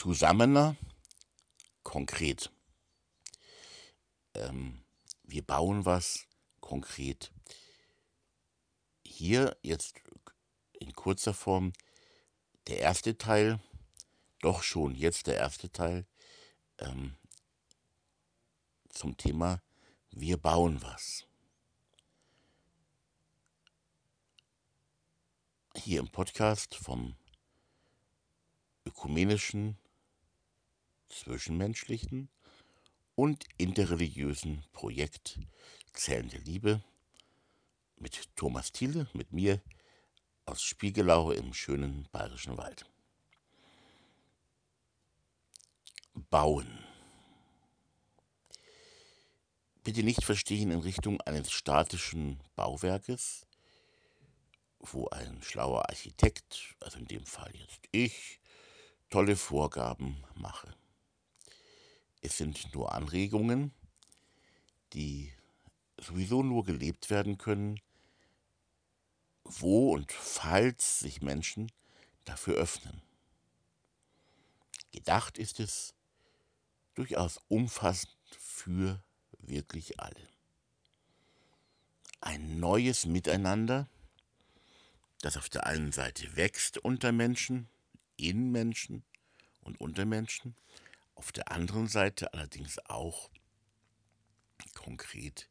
zusammener, konkret. Ähm, wir bauen was konkret. Hier jetzt in kurzer Form der erste Teil, doch schon jetzt der erste Teil ähm, zum Thema Wir bauen was. Hier im Podcast vom ökumenischen, zwischenmenschlichen und interreligiösen Projekt Zählende Liebe mit Thomas Thiele, mit mir aus Spiegelau im schönen bayerischen Wald. Bauen. Bitte nicht verstehen in Richtung eines statischen Bauwerkes, wo ein schlauer Architekt, also in dem Fall jetzt ich, tolle Vorgaben mache. Es sind nur Anregungen, die sowieso nur gelebt werden können, wo und falls sich Menschen dafür öffnen. Gedacht ist es durchaus umfassend für wirklich alle. Ein neues Miteinander, das auf der einen Seite wächst unter Menschen, in Menschen und unter Menschen, auf der anderen Seite allerdings auch konkret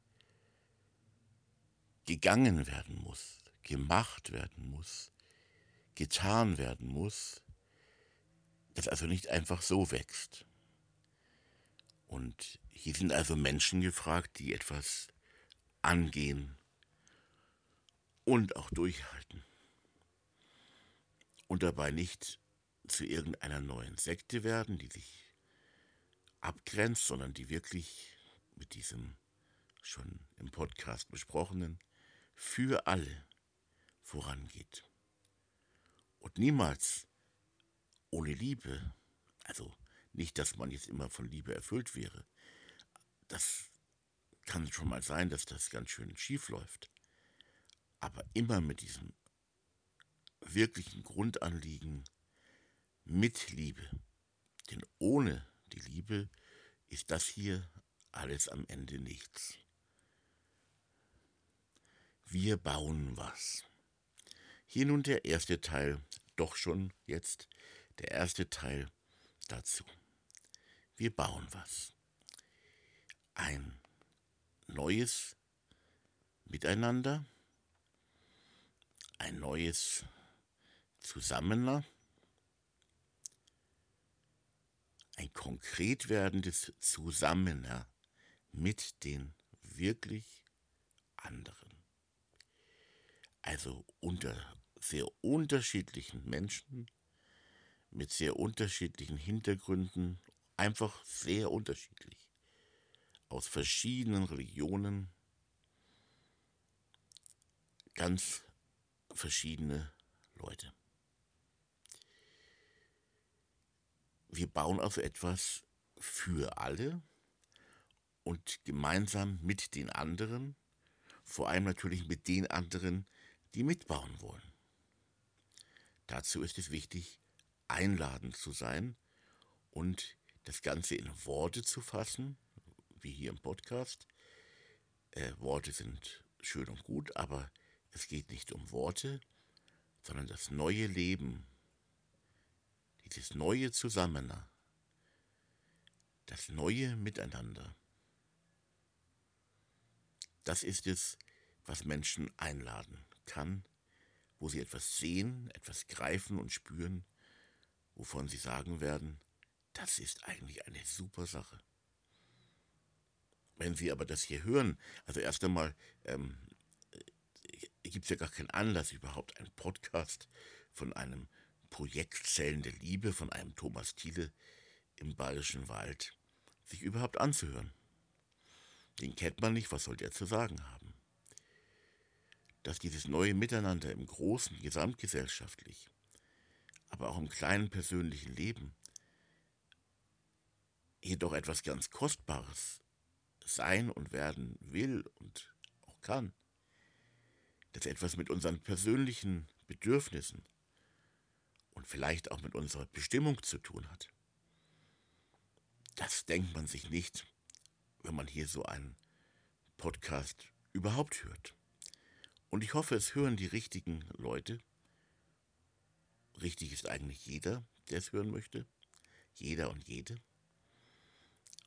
gegangen werden muss, gemacht werden muss, getan werden muss, das also nicht einfach so wächst. Und hier sind also Menschen gefragt, die etwas angehen und auch durchhalten. Und dabei nicht zu irgendeiner neuen Sekte werden, die sich abgrenzt, sondern die wirklich mit diesem schon im Podcast besprochenen für alle vorangeht. Und niemals ohne Liebe, also nicht, dass man jetzt immer von Liebe erfüllt wäre, das kann schon mal sein, dass das ganz schön schief läuft, aber immer mit diesem wirklichen Grundanliegen mit Liebe. Denn ohne die Liebe ist das hier alles am Ende nichts. Wir bauen was. Hier nun der erste Teil, doch schon jetzt der erste Teil dazu. Wir bauen was. Ein neues Miteinander, ein neues Zusammener, konkret werdendes Zusammener mit den wirklich anderen. Also unter sehr unterschiedlichen Menschen, mit sehr unterschiedlichen Hintergründen, einfach sehr unterschiedlich, aus verschiedenen Religionen, ganz verschiedene Leute. Wir bauen also etwas für alle und gemeinsam mit den anderen, vor allem natürlich mit den anderen, die mitbauen wollen. Dazu ist es wichtig, einladend zu sein und das Ganze in Worte zu fassen, wie hier im Podcast. Äh, Worte sind schön und gut, aber es geht nicht um Worte, sondern das neue Leben, dieses neue Zusammener, das neue Miteinander. Das ist es, was Menschen einladen kann, wo sie etwas sehen, etwas greifen und spüren, wovon sie sagen werden, das ist eigentlich eine super Sache. Wenn Sie aber das hier hören, also erst einmal ähm, äh, gibt es ja gar keinen Anlass, überhaupt einen Podcast von einem Projekt Zellende Liebe von einem Thomas Thiele im Bayerischen Wald sich überhaupt anzuhören. Den kennt man nicht, was soll der zu sagen haben? Dass dieses neue Miteinander im großen, gesamtgesellschaftlich, aber auch im kleinen persönlichen Leben jedoch etwas ganz Kostbares sein und werden will und auch kann, das etwas mit unseren persönlichen Bedürfnissen und vielleicht auch mit unserer Bestimmung zu tun hat. das denkt man sich nicht, wenn man hier so einen Podcast überhaupt hört. Und ich hoffe, es hören die richtigen Leute. Richtig ist eigentlich jeder, der es hören möchte. Jeder und jede.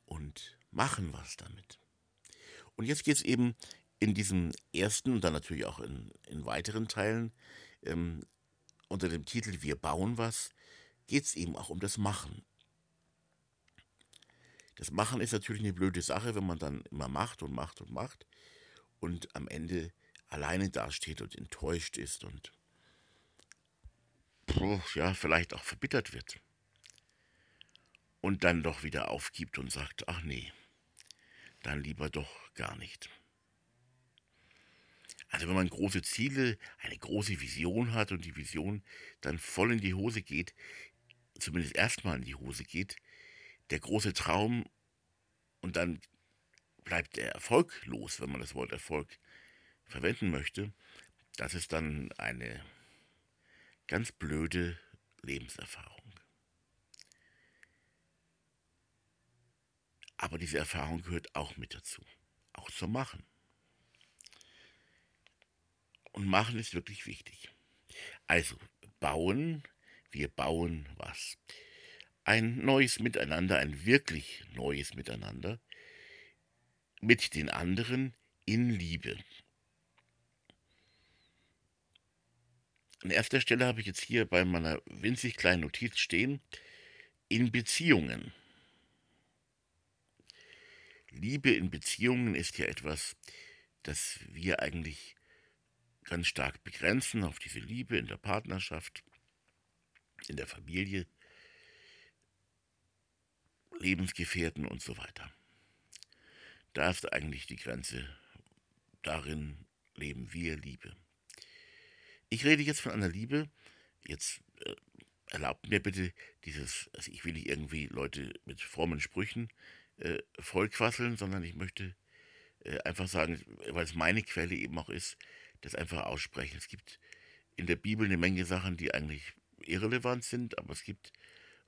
Und machen was damit. Und jetzt geht es eben in diesem ersten und dann natürlich auch in, in weiteren Teilen ähm, unter dem Titel Wir bauen was, geht es eben auch um das Machen. Das Machen ist natürlich eine blöde Sache, wenn man dann immer macht und macht und macht und am Ende alleine dasteht und enttäuscht ist und ja, vielleicht auch verbittert wird. Und dann doch wieder aufgibt und sagt, ach nee, dann lieber doch gar nicht. Also wenn man große Ziele, eine große Vision hat und die Vision dann voll in die Hose geht, zumindest erstmal in die Hose geht, der große Traum und dann bleibt der Erfolg los, wenn man das Wort Erfolg verwenden möchte, das ist dann eine ganz blöde Lebenserfahrung. Aber diese Erfahrung gehört auch mit dazu, auch zum Machen. Und Machen ist wirklich wichtig. Also bauen, wir bauen was. Ein neues Miteinander, ein wirklich neues Miteinander mit den anderen in Liebe. An erster Stelle habe ich jetzt hier bei meiner winzig kleinen Notiz stehen, in Beziehungen. Liebe in Beziehungen ist ja etwas, das wir eigentlich ganz stark begrenzen auf diese Liebe in der Partnerschaft, in der Familie, Lebensgefährten und so weiter. Da ist eigentlich die Grenze. Darin leben wir Liebe. Ich rede jetzt von einer Liebe, jetzt äh, erlaubt mir bitte dieses, also ich will nicht irgendwie Leute mit frommen Sprüchen äh, vollquasseln, sondern ich möchte äh, einfach sagen, weil es meine Quelle eben auch ist, das einfach aussprechen. Es gibt in der Bibel eine Menge Sachen, die eigentlich irrelevant sind, aber es gibt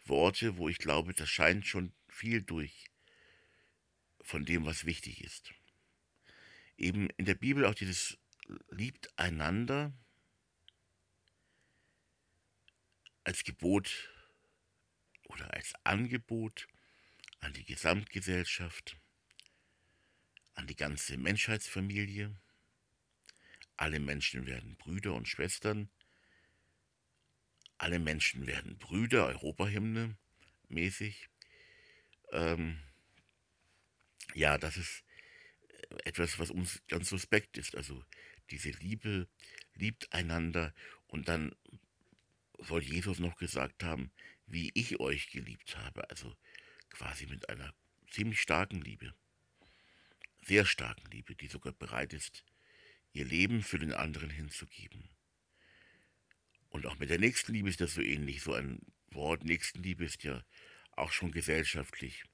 Worte, wo ich glaube, das scheint schon viel durch von dem, was wichtig ist. Eben in der Bibel auch dieses liebt einander als Gebot oder als Angebot an die Gesamtgesellschaft, an die ganze Menschheitsfamilie. Alle Menschen werden Brüder und Schwestern. Alle Menschen werden Brüder, Europahymne mäßig. Ähm, ja, das ist etwas, was uns ganz suspekt ist. Also diese Liebe liebt einander und dann soll Jesus noch gesagt haben, wie ich euch geliebt habe. Also quasi mit einer ziemlich starken Liebe. Sehr starken Liebe, die sogar bereit ist, ihr Leben für den anderen hinzugeben. Und auch mit der Nächstenliebe ist das so ähnlich. So ein Wort Nächstenliebe ist ja auch schon gesellschaftlich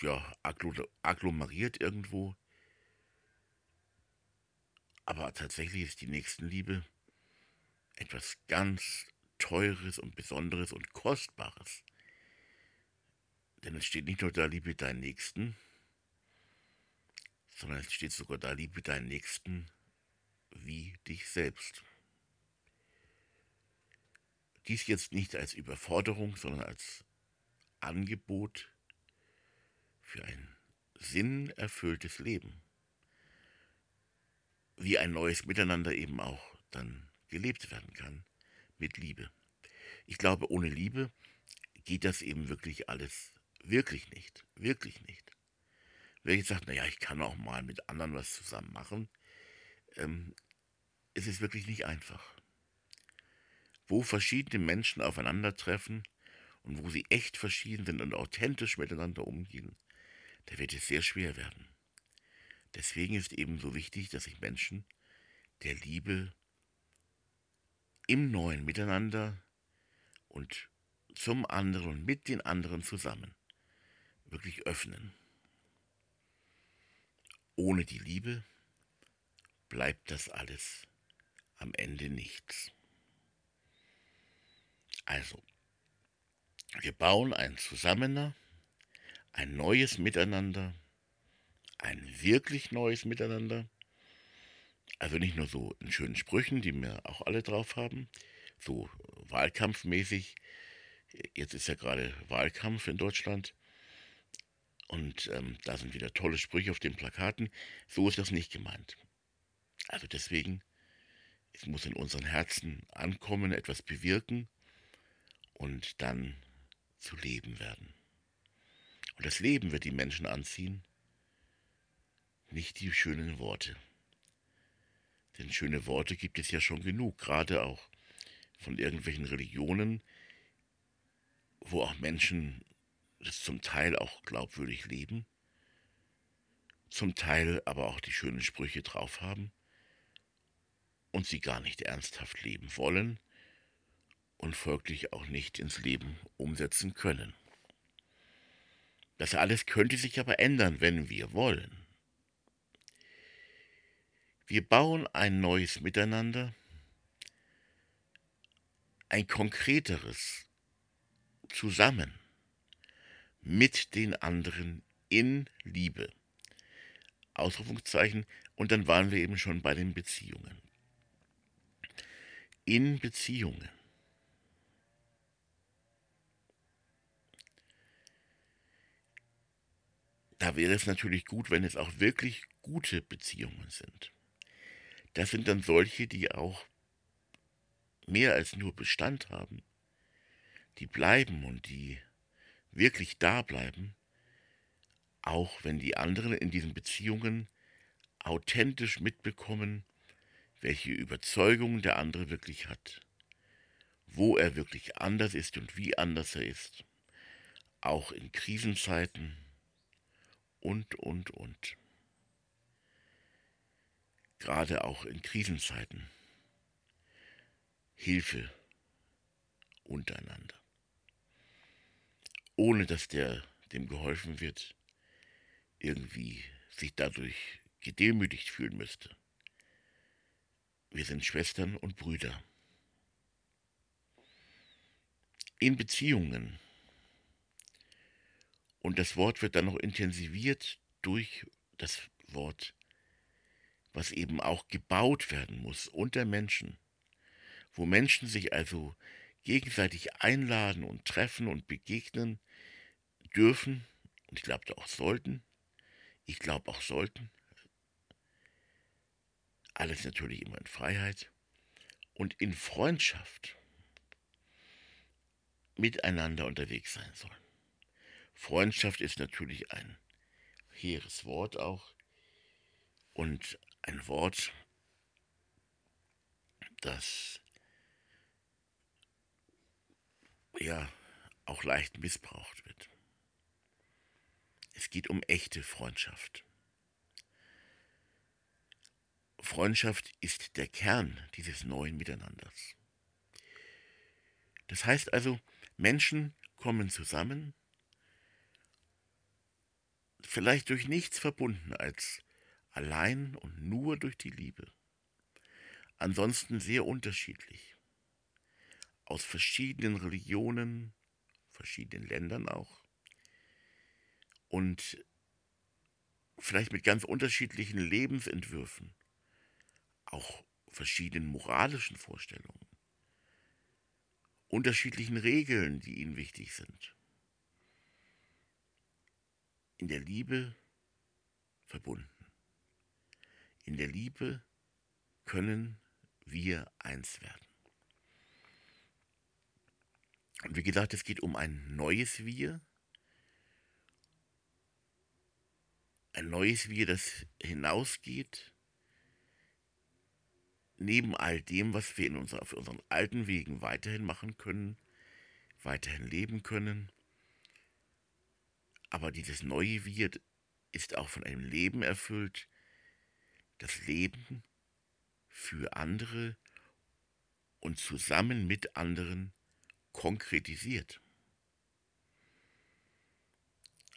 ja, agglomeriert irgendwo. Aber tatsächlich ist die Nächstenliebe etwas ganz Teures und Besonderes und Kostbares. Denn es steht nicht nur da, liebe deinen Nächsten, sondern es steht sogar da, liebe deinen Nächsten wie dich selbst. Dies jetzt nicht als Überforderung, sondern als Angebot für ein sinnerfülltes Leben. Wie ein neues Miteinander eben auch dann gelebt werden kann mit Liebe. Ich glaube, ohne Liebe geht das eben wirklich alles wirklich nicht. Wirklich nicht. Wer jetzt sagt, naja, ich kann auch mal mit anderen was zusammen machen, ähm, es ist wirklich nicht einfach. Wo verschiedene Menschen aufeinandertreffen und wo sie echt verschieden sind und authentisch miteinander umgehen, da wird es sehr schwer werden. Deswegen ist eben so wichtig, dass sich Menschen der Liebe im neuen Miteinander und zum anderen und mit den anderen zusammen wirklich öffnen. Ohne die Liebe bleibt das alles am Ende nichts. Also, wir bauen ein zusammener, ein neues Miteinander, ein wirklich neues Miteinander. Also nicht nur so in schönen Sprüchen, die wir auch alle drauf haben, so wahlkampfmäßig. Jetzt ist ja gerade Wahlkampf in Deutschland und ähm, da sind wieder tolle Sprüche auf den Plakaten. So ist das nicht gemeint. Also deswegen, es muss in unseren Herzen ankommen, etwas bewirken und dann zu leben werden. Und das Leben wird die Menschen anziehen, nicht die schönen Worte. Denn schöne Worte gibt es ja schon genug, gerade auch von irgendwelchen Religionen, wo auch Menschen das zum Teil auch glaubwürdig leben, zum Teil aber auch die schönen Sprüche drauf haben und sie gar nicht ernsthaft leben wollen und folglich auch nicht ins Leben umsetzen können. Das alles könnte sich aber ändern, wenn wir wollen. Wir bauen ein neues Miteinander, ein konkreteres, zusammen mit den anderen in Liebe. Ausrufungszeichen, und dann waren wir eben schon bei den Beziehungen. In Beziehungen. Da wäre es natürlich gut, wenn es auch wirklich gute Beziehungen sind. Das sind dann solche, die auch mehr als nur Bestand haben, die bleiben und die wirklich da bleiben, auch wenn die anderen in diesen Beziehungen authentisch mitbekommen, welche Überzeugungen der andere wirklich hat, wo er wirklich anders ist und wie anders er ist, auch in Krisenzeiten und, und, und. Gerade auch in Krisenzeiten. Hilfe untereinander ohne dass der, dem geholfen wird, irgendwie sich dadurch gedemütigt fühlen müsste. Wir sind Schwestern und Brüder. In Beziehungen. Und das Wort wird dann noch intensiviert durch das Wort, was eben auch gebaut werden muss unter Menschen, wo Menschen sich also gegenseitig einladen und treffen und begegnen dürfen und ich glaube auch sollten. Ich glaube auch sollten. Alles natürlich immer in Freiheit und in Freundschaft miteinander unterwegs sein sollen. Freundschaft ist natürlich ein hehres Wort auch und ein Wort, das ja auch leicht missbraucht wird. Es geht um echte Freundschaft. Freundschaft ist der Kern dieses neuen Miteinanders. Das heißt also, Menschen kommen zusammen, vielleicht durch nichts verbunden als allein und nur durch die Liebe. Ansonsten sehr unterschiedlich aus verschiedenen Religionen, verschiedenen Ländern auch und vielleicht mit ganz unterschiedlichen Lebensentwürfen, auch verschiedenen moralischen Vorstellungen, unterschiedlichen Regeln, die ihnen wichtig sind. In der Liebe verbunden. In der Liebe können wir eins werden. Und wie gesagt, es geht um ein neues Wir. Ein neues Wir, das hinausgeht, neben all dem, was wir in unser, auf unseren alten Wegen weiterhin machen können, weiterhin leben können. Aber dieses neue Wir ist auch von einem Leben erfüllt, das Leben für andere und zusammen mit anderen konkretisiert.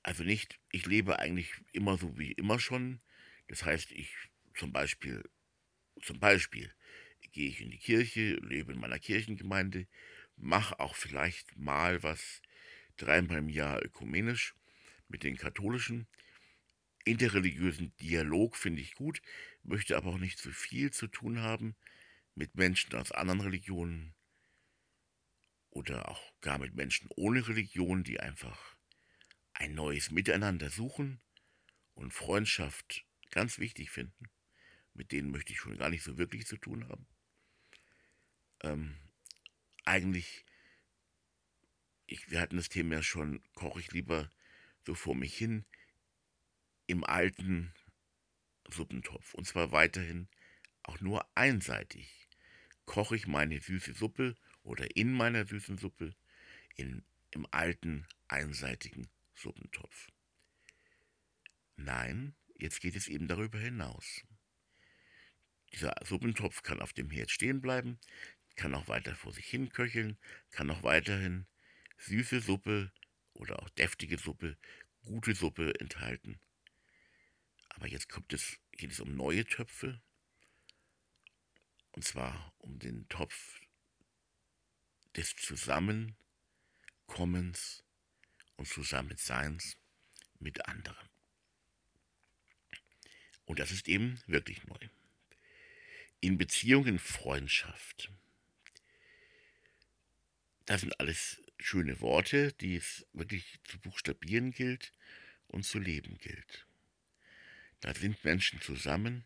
Also nicht, ich lebe eigentlich immer so wie immer schon. Das heißt, ich zum Beispiel, zum Beispiel gehe ich in die Kirche, lebe in meiner Kirchengemeinde, mache auch vielleicht mal was dreimal im Jahr ökumenisch mit den katholischen. Interreligiösen Dialog finde ich gut, möchte aber auch nicht zu viel zu tun haben mit Menschen aus anderen Religionen oder auch gar mit Menschen ohne Religion, die einfach ein neues Miteinander suchen und Freundschaft ganz wichtig finden. Mit denen möchte ich schon gar nicht so wirklich zu tun haben. Ähm, eigentlich, ich, wir hatten das Thema ja schon, koche ich lieber so vor mich hin im alten Suppentopf. Und zwar weiterhin auch nur einseitig. Koche ich meine süße Suppe oder in meiner süßen Suppe in, im alten einseitigen Suppentopf. Nein, jetzt geht es eben darüber hinaus. Dieser Suppentopf kann auf dem Herd stehen bleiben, kann auch weiter vor sich hin köcheln, kann auch weiterhin süße Suppe oder auch deftige Suppe, gute Suppe enthalten. Aber jetzt kommt es, geht es um neue Töpfe, und zwar um den Topf des Zusammenkommens und Zusammenseins mit anderen. Und das ist eben wirklich neu. In Beziehungen Freundschaft. Das sind alles schöne Worte, die es wirklich zu buchstabieren gilt und zu leben gilt. Da sind Menschen zusammen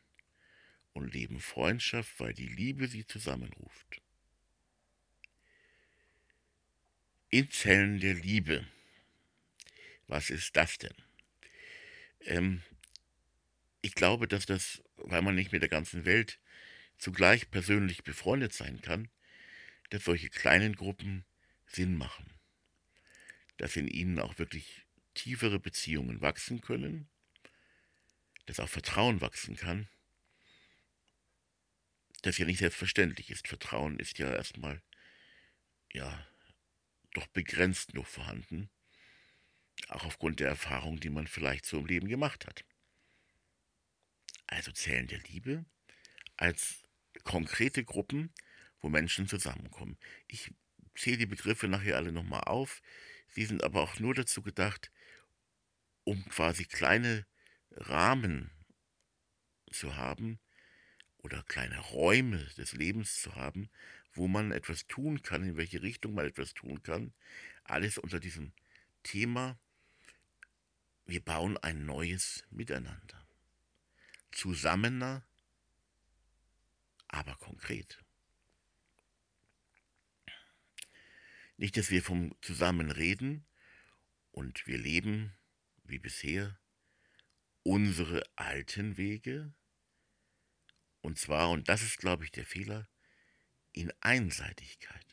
und leben Freundschaft, weil die Liebe sie zusammenruft. In Zellen der Liebe. Was ist das denn? Ähm, ich glaube, dass das, weil man nicht mit der ganzen Welt zugleich persönlich befreundet sein kann, dass solche kleinen Gruppen Sinn machen. Dass in ihnen auch wirklich tiefere Beziehungen wachsen können, dass auch Vertrauen wachsen kann, das ja nicht selbstverständlich ist. Vertrauen ist ja erstmal, ja, doch begrenzt nur vorhanden, auch aufgrund der Erfahrung, die man vielleicht so im Leben gemacht hat. Also zählen der Liebe als konkrete Gruppen, wo Menschen zusammenkommen. Ich zähle die Begriffe nachher alle nochmal auf. Sie sind aber auch nur dazu gedacht, um quasi kleine Rahmen zu haben oder kleine Räume des Lebens zu haben, wo man etwas tun kann, in welche Richtung man etwas tun kann. Alles unter diesem Thema, wir bauen ein neues Miteinander. Zusammener, aber konkret. Nicht, dass wir vom Zusammenreden und wir leben wie bisher unsere alten Wege, und zwar, und das ist, glaube ich, der Fehler, in Einseitigkeit.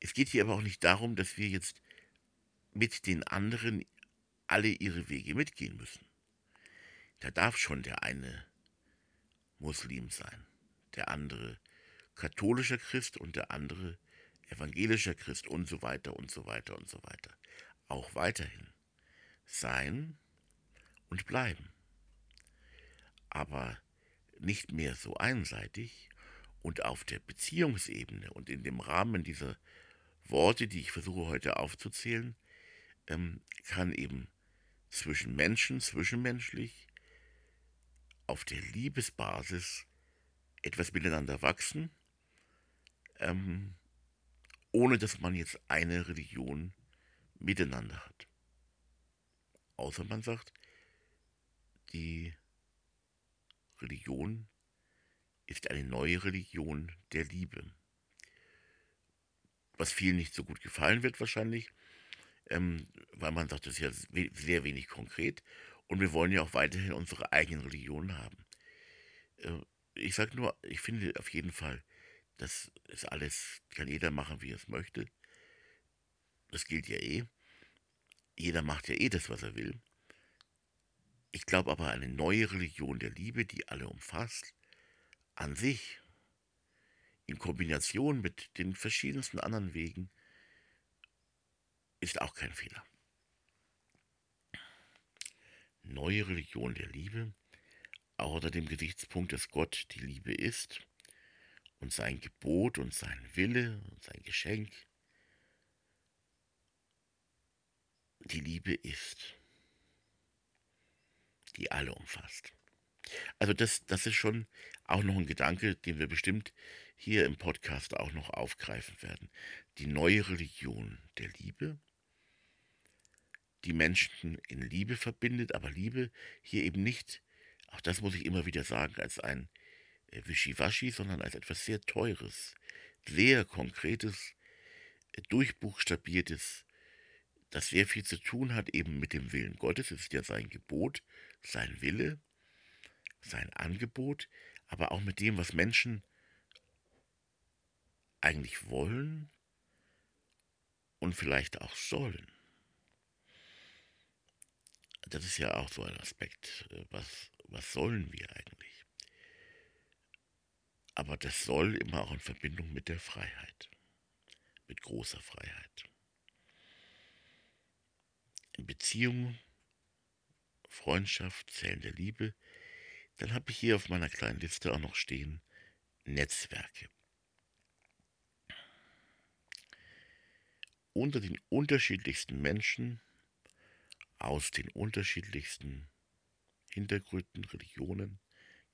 Es geht hier aber auch nicht darum, dass wir jetzt mit den anderen alle ihre Wege mitgehen müssen. Da darf schon der eine Muslim sein, der andere katholischer Christ und der andere evangelischer Christ und so weiter und so weiter und so weiter. Auch weiterhin sein und bleiben. Aber nicht mehr so einseitig und auf der Beziehungsebene und in dem Rahmen dieser Worte, die ich versuche heute aufzuzählen, ähm, kann eben zwischen Menschen, zwischenmenschlich, auf der Liebesbasis etwas miteinander wachsen ähm, ohne dass man jetzt eine Religion miteinander hat. Außer man sagt, die Religion ist eine neue Religion der Liebe. Was vielen nicht so gut gefallen wird wahrscheinlich, ähm, weil man sagt, das ist ja sehr wenig konkret und wir wollen ja auch weiterhin unsere eigenen Religionen haben. Äh, ich sage nur, ich finde auf jeden Fall, das ist alles, kann jeder machen, wie er es möchte. Das gilt ja eh. Jeder macht ja eh das, was er will. Ich glaube aber, eine neue Religion der Liebe, die alle umfasst, an sich, in Kombination mit den verschiedensten anderen Wegen, ist auch kein Fehler. Neue Religion der Liebe, auch unter dem Gesichtspunkt, dass Gott die Liebe ist, und sein Gebot und sein Wille und sein Geschenk. die Liebe ist, die alle umfasst. Also das, das ist schon auch noch ein Gedanke, den wir bestimmt hier im Podcast auch noch aufgreifen werden. Die neue Religion der Liebe, die Menschen in Liebe verbindet, aber Liebe hier eben nicht, auch das muss ich immer wieder sagen, als ein äh, Wischiwaschi, sondern als etwas sehr Teures, sehr Konkretes, äh, durchbuchstabiertes, das sehr viel zu tun hat eben mit dem Willen Gottes. Es ist ja sein Gebot, sein Wille, sein Angebot, aber auch mit dem, was Menschen eigentlich wollen und vielleicht auch sollen. Das ist ja auch so ein Aspekt. Äh, was, was sollen wir eigentlich? Aber das soll immer auch in Verbindung mit der Freiheit, mit großer Freiheit. In Beziehung, Freundschaft, Zellen der Liebe, dann habe ich hier auf meiner kleinen Liste auch noch stehen Netzwerke. Unter den unterschiedlichsten Menschen aus den unterschiedlichsten Hintergründen, Religionen,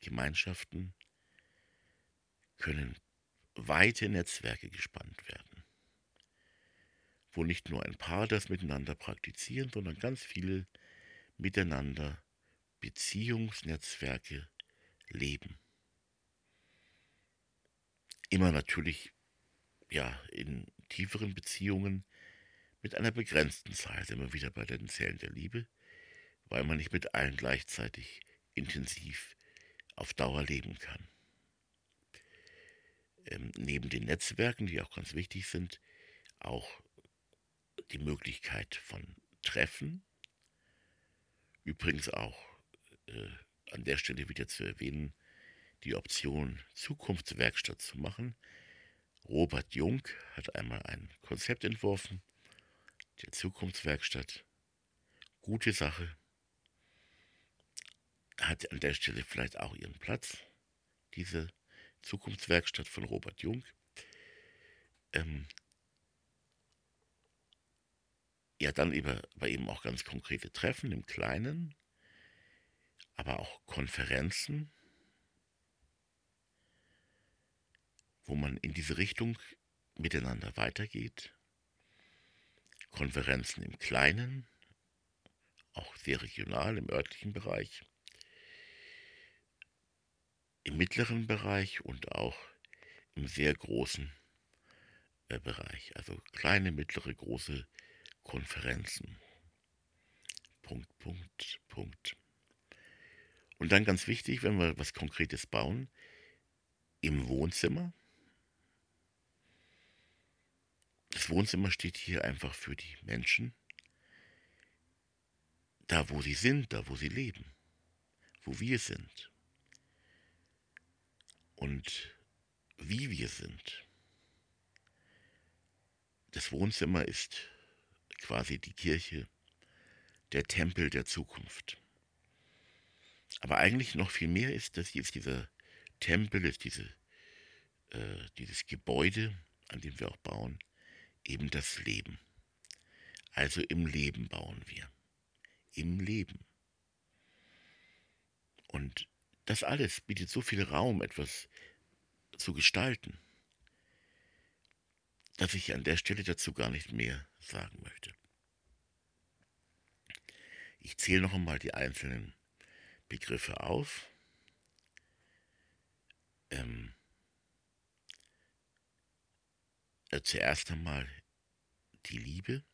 Gemeinschaften können weite Netzwerke gespannt werden, wo nicht nur ein paar das miteinander praktizieren, sondern ganz viele miteinander Beziehungsnetzwerke leben. Immer natürlich ja in tieferen Beziehungen mit einer begrenzten Zahl sind wir wieder bei den Zellen der Liebe, weil man nicht mit allen gleichzeitig intensiv auf Dauer leben kann. Ähm, neben den Netzwerken, die auch ganz wichtig sind, auch die Möglichkeit von Treffen. Übrigens auch äh, an der Stelle wieder zu erwähnen, die Option Zukunftswerkstatt zu machen. Robert Jung hat einmal ein Konzept entworfen, der Zukunftswerkstatt. Gute Sache. Hat an der Stelle vielleicht auch ihren Platz, diese Zukunftswerkstatt von Robert Jung. Ähm, ja, dann über, bei eben auch ganz konkrete Treffen im Kleinen, aber auch Konferenzen, wo man in diese Richtung miteinander weitergeht. Konferenzen im Kleinen, auch sehr regional im örtlichen Bereich, im mittleren Bereich und auch im sehr großen äh, Bereich. Also kleine, mittlere, große Konferenzen. Punkt, Punkt, Punkt. Und dann ganz wichtig, wenn wir was Konkretes bauen, im Wohnzimmer. Das Wohnzimmer steht hier einfach für die Menschen, da wo sie sind, da wo sie leben, wo wir sind und wie wir sind. Das Wohnzimmer ist quasi die Kirche, der Tempel der Zukunft. Aber eigentlich noch viel mehr ist, dass jetzt dieser Tempel, ist diese, äh, dieses Gebäude, an dem wir auch bauen, eben das Leben. Also im Leben bauen wir. Im Leben. Und das alles bietet so viel Raum, etwas zu gestalten, dass ich an der Stelle dazu gar nicht mehr sagen möchte. Ich zähle noch einmal die einzelnen Begriffe auf. Ähm, äh, zuerst einmal die Liebe,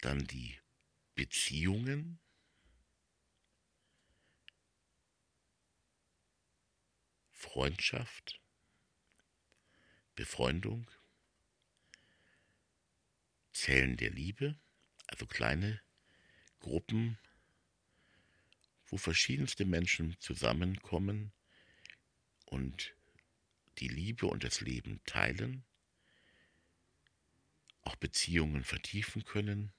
dann die Beziehungen, Freundschaft, Befreundung, Zellen der Liebe, also kleine Gruppen, wo verschiedenste Menschen zusammenkommen und die Liebe und das Leben teilen, auch Beziehungen vertiefen können.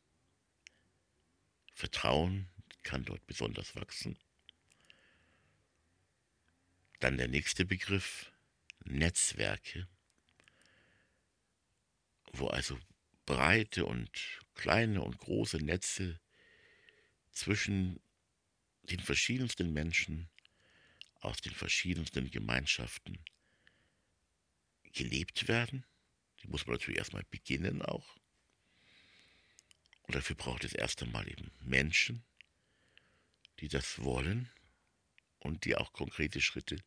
Vertrauen kann dort besonders wachsen. Dann der nächste Begriff, Netzwerke, wo also breite und kleine und große Netze zwischen den verschiedensten Menschen aus den verschiedensten Gemeinschaften gelebt werden. Die muss man natürlich erstmal beginnen auch. Und dafür braucht es erst einmal eben Menschen, die das wollen und die auch konkrete Schritte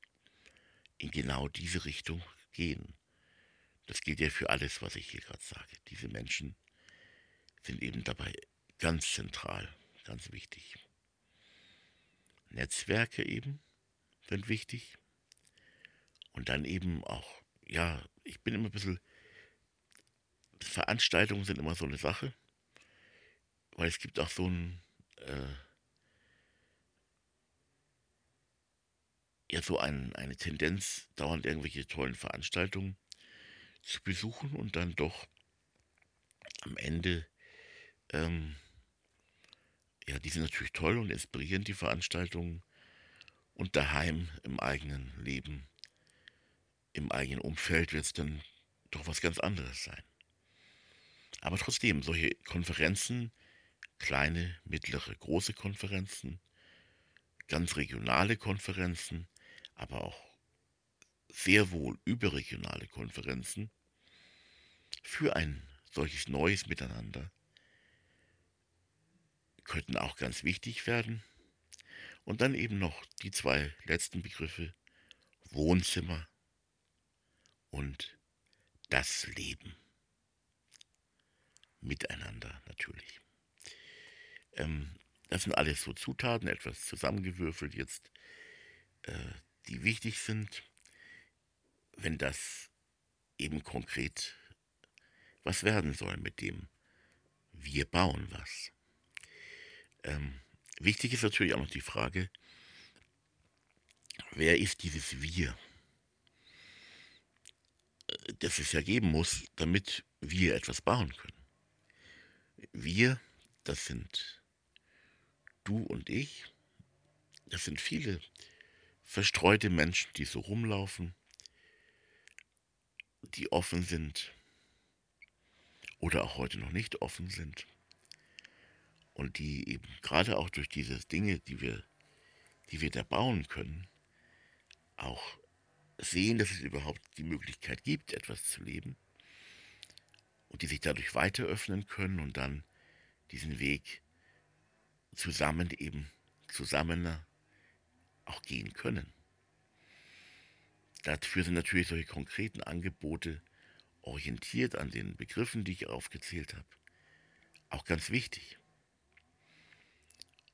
in genau diese Richtung gehen. Das gilt ja für alles, was ich hier gerade sage. Diese Menschen sind eben dabei ganz zentral, ganz wichtig. Netzwerke eben sind wichtig. Und dann eben auch, ja, ich bin immer ein bisschen, Veranstaltungen sind immer so eine Sache, weil es gibt auch so ein, äh, ja, so ein, eine Tendenz, dauernd irgendwelche tollen Veranstaltungen zu besuchen und dann doch am Ende, ähm, ja, die sind natürlich toll und inspirierend, die Veranstaltungen, und daheim im eigenen Leben, im eigenen Umfeld wird es dann doch was ganz anderes sein. Aber trotzdem, solche Konferenzen, kleine, mittlere, große Konferenzen, ganz regionale Konferenzen, aber auch sehr wohl überregionale Konferenzen für ein solches neues Miteinander könnten auch ganz wichtig werden. Und dann eben noch die zwei letzten Begriffe Wohnzimmer und das Leben. Miteinander natürlich. Ähm, das sind alles so Zutaten, etwas zusammengewürfelt jetzt, äh, die wichtig sind, wenn das eben konkret was werden soll mit dem wir bauen was. Ähm, wichtig ist natürlich auch noch die Frage, wer ist dieses Wir, äh, das es ja geben muss, damit wir etwas bauen können. Wir, das sind du und ich, das sind viele verstreute Menschen, die so rumlaufen, die offen sind. Oder auch heute noch nicht offen sind. Und die eben gerade auch durch diese Dinge, die wir, die wir da bauen können, auch sehen, dass es überhaupt die Möglichkeit gibt, etwas zu leben. Und die sich dadurch weiter öffnen können und dann diesen Weg zusammen eben zusammen auch gehen können. Dafür sind natürlich solche konkreten Angebote orientiert an den Begriffen, die ich aufgezählt habe, auch ganz wichtig.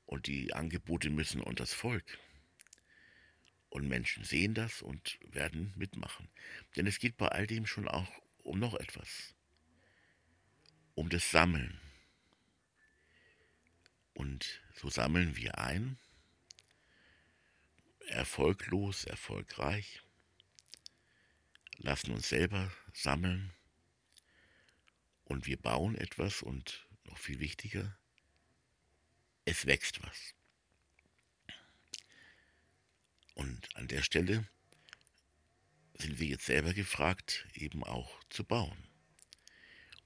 Und die Angebote müssen unter das Volk. Und Menschen sehen das und werden mitmachen. Denn es geht bei all dem schon auch um noch etwas. Um das Sammeln. Und so sammeln wir ein. Erfolglos, erfolgreich. Lassen uns selber sammeln. Und wir bauen etwas und noch viel wichtiger, es wächst was. Und an der Stelle sind wir jetzt selber gefragt, eben auch zu bauen.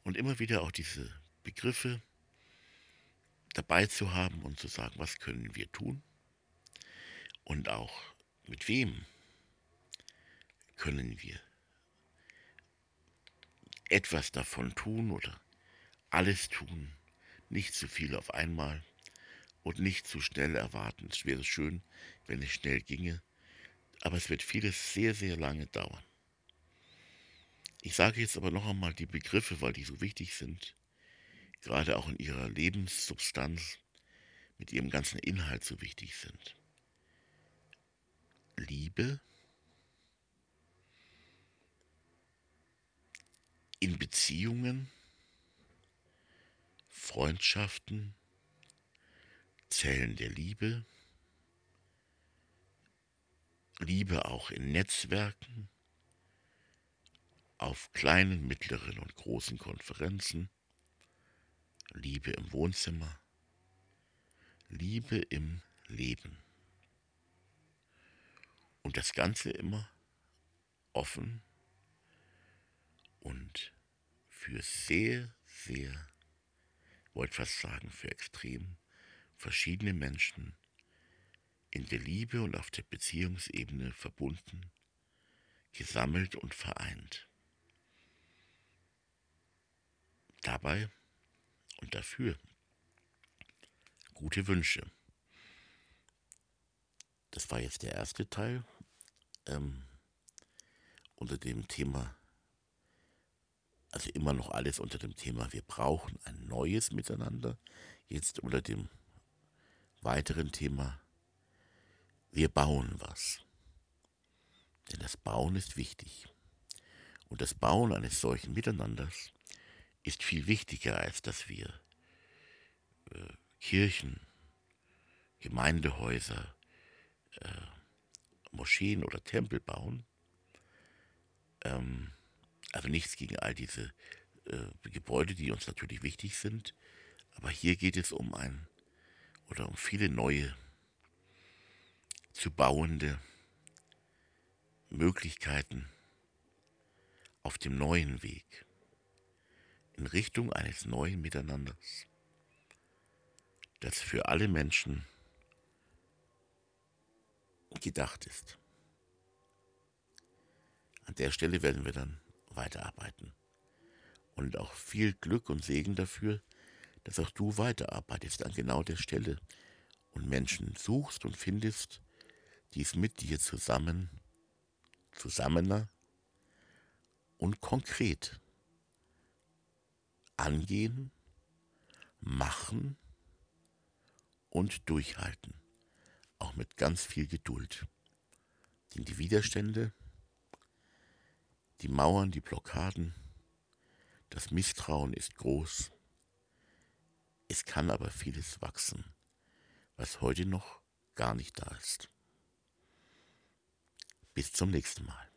Und immer wieder auch diese Begriffe dabei zu haben und zu sagen, was können wir tun? Und auch mit wem können wir etwas davon tun oder alles tun, nicht zu viel auf einmal und nicht zu schnell erwarten. Es wäre schön, wenn es schnell ginge, aber es wird vieles sehr, sehr lange dauern. Ich sage jetzt aber noch einmal die Begriffe, weil die so wichtig sind, gerade auch in ihrer Lebenssubstanz, mit ihrem ganzen Inhalt so wichtig sind. Liebe, in Beziehungen, Freundschaften, Zellen der Liebe, Liebe auch in Netzwerken, auf kleinen, mittleren und großen Konferenzen, Liebe im Wohnzimmer, Liebe im Leben. Und das Ganze immer offen und für sehr, sehr, wollte fast sagen, für extrem verschiedene Menschen in der Liebe und auf der Beziehungsebene verbunden, gesammelt und vereint. Dabei und dafür gute Wünsche. Das war jetzt der erste Teil ähm, unter dem Thema, also immer noch alles unter dem Thema, wir brauchen ein neues Miteinander. Jetzt unter dem weiteren Thema, wir bauen was. Denn das Bauen ist wichtig. Und das Bauen eines solchen Miteinanders ist viel wichtiger, als dass wir äh, Kirchen, Gemeindehäuser, äh, Moscheen oder Tempel bauen. Ähm, also nichts gegen all diese äh, Gebäude, die uns natürlich wichtig sind. Aber hier geht es um ein oder um viele neue zu bauende Möglichkeiten auf dem neuen Weg in Richtung eines neuen Miteinanders, das für alle Menschen gedacht ist. An der Stelle werden wir dann weiterarbeiten. Und auch viel Glück und Segen dafür, dass auch du weiterarbeitest an genau der Stelle und Menschen suchst und findest, die es mit dir zusammen, zusammener und konkret angehen, machen und durchhalten. Auch mit ganz viel Geduld. Denn die Widerstände, die Mauern, die Blockaden, das Misstrauen ist groß. Es kann aber vieles wachsen, was heute noch gar nicht da ist. Bis zum nächsten Mal.